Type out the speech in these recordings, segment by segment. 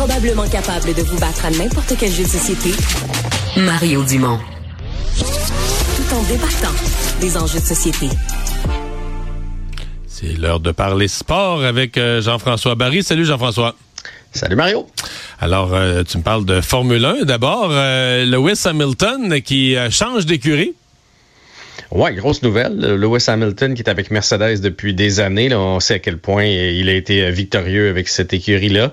Probablement capable de vous battre à n'importe quel jeu de société, Mario Dumont. Tout en débattant des enjeux de société. C'est l'heure de parler sport avec euh, Jean-François Barry. Salut Jean-François. Salut Mario. Alors, euh, tu me parles de Formule 1. D'abord, euh, Lewis Hamilton qui change d'écurie. Ouais, grosse nouvelle. Lewis Hamilton qui est avec Mercedes depuis des années. Là, on sait à quel point il a été victorieux avec cette écurie-là.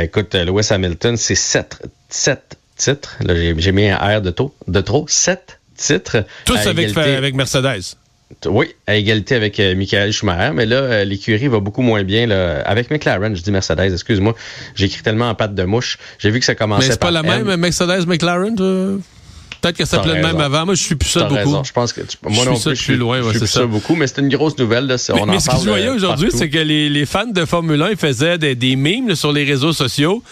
écoute, Lewis Hamilton, c'est sept, sept titres. J'ai mis un R de, taux, de trop. Sept titres. Tous avec, avec Mercedes. Oui, à égalité avec euh, Michael Schumacher, mais là, euh, l'écurie va beaucoup moins bien. Là. Avec McLaren, je dis Mercedes, excuse-moi, j'écris tellement en patte de mouche. J'ai vu que ça commençait Mais c'est pas la même, Mercedes-McLaren, Peut-être que ça s'appelait le même avant. Moi, je suis plus ça beaucoup. Raison. Je pense que moi non plus, je suis loin. je suis ça. beaucoup, mais c'est une grosse nouvelle. Là. On mais, ce que je voyais euh, aujourd'hui, c'est que les, fans de Formule 1 faisaient des, des mimes sur les réseaux sociaux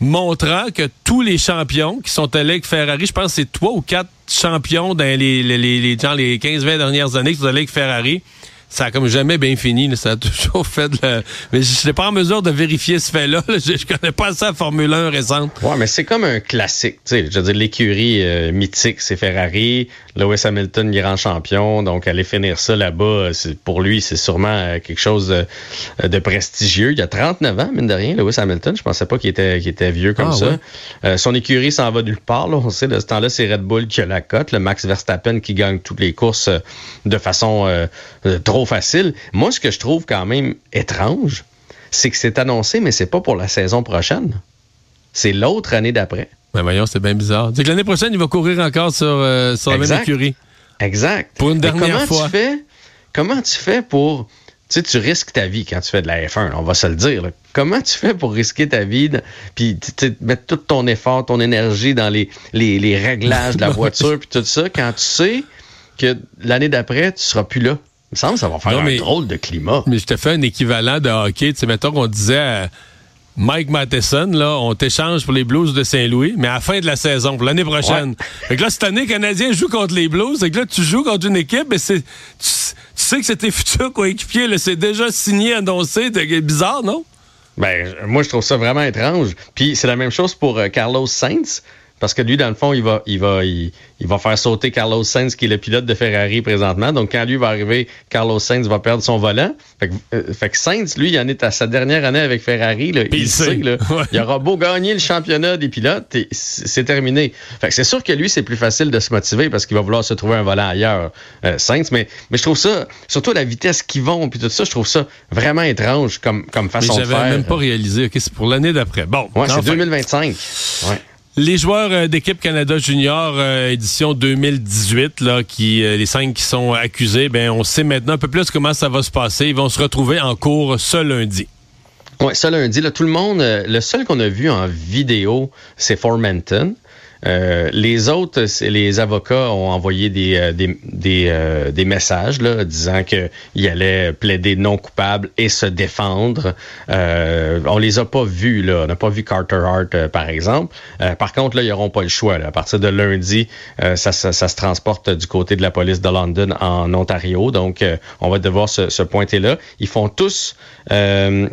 montrant que tous les champions qui sont allés avec Ferrari, je pense que c'est trois ou quatre champions dans les, les, les, les, les 15-20 dernières années qui sont allés avec Ferrari, ça a comme jamais bien fini. Ça a toujours fait de la... Mais je n'étais pas en mesure de vérifier ce fait-là. Je, je connais pas ça Formule 1 récente. Ouais, mais c'est comme un classique. sais, Je veux dire, l'écurie euh, mythique, c'est Ferrari. Lewis Hamilton, grand champion. Donc, aller finir ça là-bas, pour lui, c'est sûrement euh, quelque chose de, prestigieux. Il y a 39 ans, mine de rien, Lewis Hamilton. Je pensais pas qu'il était, vieux comme ah, ça. Euh, son écurie s'en va nulle part. Là. On sait, de ce temps-là, c'est Red Bull qui a la cote. Le Max Verstappen qui gagne toutes les courses de façon trop facile. Moi, ce que je trouve quand même étrange, c'est que c'est annoncé, mais c'est pas pour la saison prochaine. C'est l'autre année d'après. Mais voyons, c'est bien bizarre. C'est que l'année prochaine, il va courir encore sur, euh, la même écurie. Exact. Pour une dernière comment fois. Tu fais, comment tu fais pour. Tu sais, tu risques ta vie quand tu fais de la F1, on va se le dire. Comment tu fais pour risquer ta vie, puis mettre tout ton effort, ton énergie dans les, les, réglages de la voiture, puis tout ça, quand tu sais que l'année d'après, tu seras plus là? Il me semble que ça va faire un drôle de climat. Mais je te fais un équivalent de hockey. Tu sais, mettons qu'on disait à Mike Matheson, là, on t'échange pour les Blues de Saint-Louis, mais à la fin de la saison, pour l'année prochaine. Fait que là, cette année, Canadien joue contre les Blues. Fait que là, tu joues contre une équipe, mais c'est, tu, sais que c'est tes futurs coéquipiers, c'est déjà signé, annoncé. C'est bizarre, non? Ben, moi, je trouve ça vraiment étrange. Puis c'est la même chose pour euh, Carlos Sainz. Parce que lui, dans le fond, il va, il va, il, va faire sauter Carlos Sainz, qui est le pilote de Ferrari présentement. Donc, quand lui va arriver, Carlos Sainz va perdre son volant. Fait que, euh, Sainz, lui, il en est à sa dernière année avec Ferrari. Là. Il, sait, là, il aura beau gagner le championnat des pilotes, c'est terminé. Fait que c'est sûr que lui, c'est plus facile de se motiver parce qu'il va vouloir se trouver un volant ailleurs, euh, Sainz. Mais, mais je trouve ça, surtout la vitesse qu'ils vont, puis tout ça, je trouve ça vraiment étrange comme, comme façon de faire. J'avais même pas réalisé. OK, c'est pour l'année d'après. Bon. Ouais, c'est 2025. Ouais. Les joueurs euh, d'équipe Canada Junior euh, édition 2018, là, qui euh, les cinq qui sont accusés, ben on sait maintenant un peu plus comment ça va se passer. Ils vont se retrouver en cours ce lundi. Oui, ce lundi, là, tout le monde, le seul qu'on a vu en vidéo, c'est Formanton. Euh, les autres, les avocats ont envoyé des, euh, des, des, euh, des, messages là, disant qu'ils allaient plaider non coupable et se défendre. Euh, on les a pas vus, là. On n'a pas vu Carter Hart, par exemple. par contre, là, ils n'auront pas le choix. Là. À partir de lundi, ça, ça, ça, se transporte du côté de la police de London en Ontario. Donc, on va devoir se, se, pointer là. Ils font tous, voyons,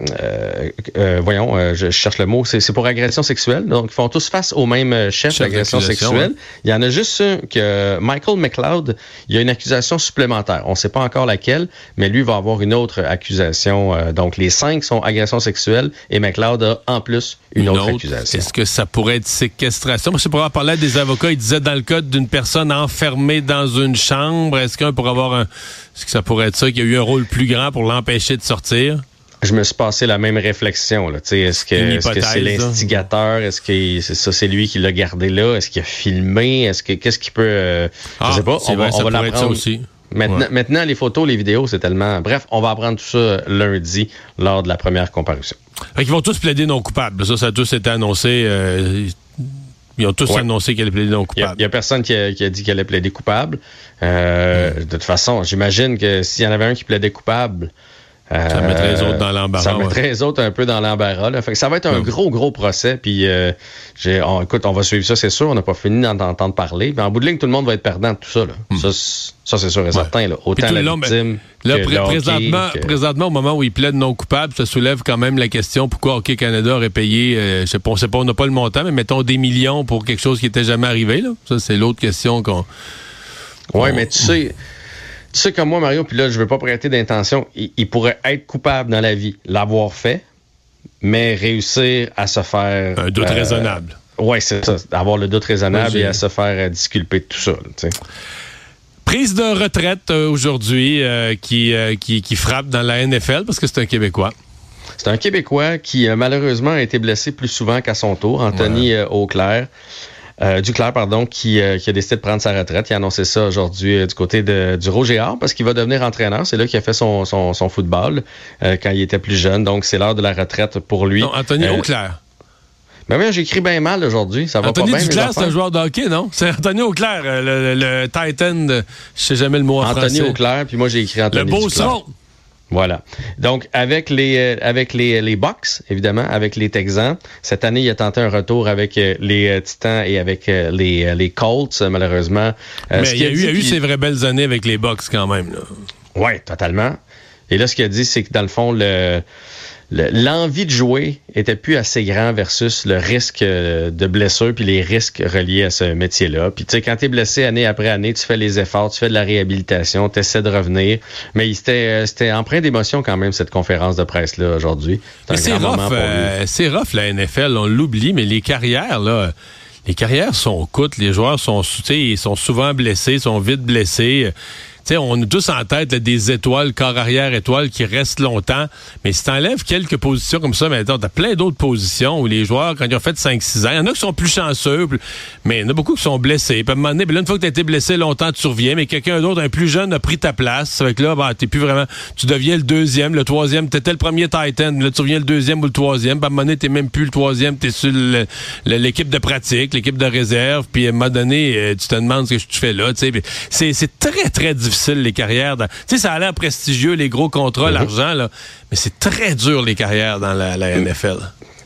je, cherche le mot, c'est pour agression sexuelle. Donc, ils font tous face au même chef, chef sexuelle. Il y en a juste un que Michael McLeod, il y a une accusation supplémentaire. On ne sait pas encore laquelle, mais lui va avoir une autre accusation. Euh, donc les cinq sont agressions sexuelles et McLeod a en plus une, autre, accusation. Est-ce que ça pourrait être séquestration? Je pourrais parler des avocats. Ils disaient dans le cas d'une personne enfermée dans une chambre, est-ce qu'un pourrait avoir un... Est-ce que ça pourrait être ça, qu'il y a eu un rôle plus grand pour l'empêcher de sortir? Je me suis passé la même réflexion. Là. Est-ce que est-ce que c'est l'instigateur? Est-ce que c'est ça, c'est lui qui l'a gardé là? Est-ce qu'il a filmé? Est-ce que qu'est-ce qu'il peut. Euh, ah, je sais pas, on va, on va l'apprendre. aussi. Maintenant, maintenant, les photos, les vidéos, c'est tellement. Bref, on va apprendre tout ça lundi lors de la première comparution. Ils vont tous plaider non coupables. Ça, ça a tous été annoncé. Euh, ils ont tous annoncé qu'ils allaient plaider non coupables. Il n'y a, personne qui a, dit qu'il allait plaider coupable. Euh, de toute façon, j'imagine que s'il y en avait un qui plaidait coupable, ça mettrait les autres dans l'embarras. Ça mettrait les autres un peu dans l'embarras. ça va être un gros, gros procès. Puis, écoute, on va suivre ça, c'est sûr. On n'a pas fini d'en entendre parler. Mais en bout de ligne, tout le monde va être perdant de tout ça. Hmm. Ça, c'est sûr et certain. Autant la ben, victime Là, présentement, présentement, au moment où il plaide non coupable, ça soulève quand même la question pourquoi Hockey Canada aurait payé, euh, je sais pas, on sait pas, on n'a pas le montant, mais mettons des millions pour quelque chose qui n'était jamais arrivé. Là. Ça, c'est l'autre question qu'on. Oui, mais tu sais. Tu sais comme moi, Mario, puis là, je veux pas prêter d'intention. Il, pourrait être coupable dans la vie, l'avoir fait, mais réussir à se faire. Un doute euh, raisonnable. Oui, c'est ça. Avoir le doute raisonnable et à se faire euh, disculper de tout ça. Prise de retraite euh, aujourd'hui euh, qui, euh, qui, qui, frappe dans la NFL parce que c'est un Québécois. C'est un Québécois qui malheureusement a été blessé plus souvent qu'à son tour, Anthony Auclair. Duclair, pardon, qui, qui, a décidé de prendre sa retraite. Il a annoncé ça aujourd'hui du côté de, du Roger parce qu'il va devenir entraîneur. C'est là qu'il a fait son, son, son football quand il était plus jeune. Donc, c'est l'heure de la retraite pour lui. Non, Anthony Auclair. Ben oui, j'écris bien mal aujourd'hui. Ça va Anthony pas bien. Duclair, c'est un joueur de hockey, non? C'est Anthony Auclair, euh, le, Titan, de, je sais jamais le mot en Anthony français. Anthony Auclair, puis moi j'ai écrit Anthony Le beau son. Voilà. Donc, avec les euh, avec les, les Bucks, évidemment, avec les Texans, cette année, il a tenté un retour avec euh, les Titans et avec les, les Colts, malheureusement. Mais il, a, eu, a eu ses vraies belles années avec les Bucks quand même. Oui, totalement. Et là, ce qu'il a dit, c'est que dans le fond, le l'envie de jouer était plus assez grand versus le risque euh, de blessure puis les risques reliés à ce métier-là. Puis tu sais, quand tu es blessé année après année, tu fais les efforts, tu fais de la réhabilitation, tu essaies de revenir. Mais c'était euh, c'était empreint d'émotion quand même cette conférence de presse-là aujourd'hui. C'est rough, euh, c'est rough la NFL, on l'oublie, mais les carrières, là, les carrières sont courtes, les joueurs sont, ils sont souvent blessés, sont vite blessés on a tous en tête des étoiles, corps arrière étoiles qui restent longtemps. Mais si t'enlèves quelques positions comme ça, mais t'as plein d'autres positions où les joueurs, quand ils ont fait 5-6 ans, il y en a qui sont plus chanceux, mais il y en a beaucoup qui sont blessés. Puis à un moment donné, ben une fois que t'as été blessé longtemps, tu reviens, mais quelqu'un d'autre, un plus jeune, a pris ta place. Avec là, ben, t'es plus vraiment. Tu deviens le deuxième, le troisième. T'étais le premier Titan, là, tu reviens le deuxième ou le troisième. À un moment donné, t'es même plus le troisième, t'es sur l'équipe de pratique, l'équipe de réserve. Puis à un moment donné, euh, tu te demandes ce que tu fais là. C'est très, très difficile les carrières. Tu sais, ça a l'air prestigieux, les gros contrats, mm-hmm. l'argent, là. Mais c'est très dur, les carrières dans la, NFL.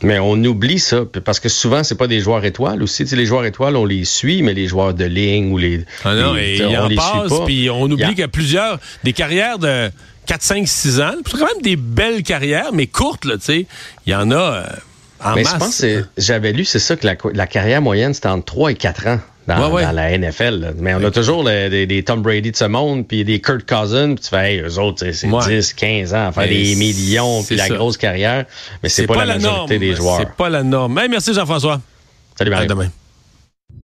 Mais on oublie ça, parce que souvent, c'est pas des joueurs étoiles aussi. les joueurs étoiles, on les suit, mais les joueurs de ligne ou les. Ah non, et on en les passe, puis on oublie qu'il y a plusieurs. Des carrières de 4, 5, 6 ans. C'est quand même des belles carrières, mais courtes, là, tu sais. Il y en a. Euh, en mais je pense que j'avais lu, c'est ça, que la, la carrière moyenne, c'était entre 3 et 4 ans dans, la NFL. Mais on a toujours des, Tom Brady de ce monde, puis des Kurt Cousins, puis tu fais, hey, eux autres, c'est 10, 15 ans à faire des millions, puis la grosse carrière. Mais c'est pas, pas, la majorité des joueurs. C'est pas la norme. merci Jean-François. Salut, Marie. À demain.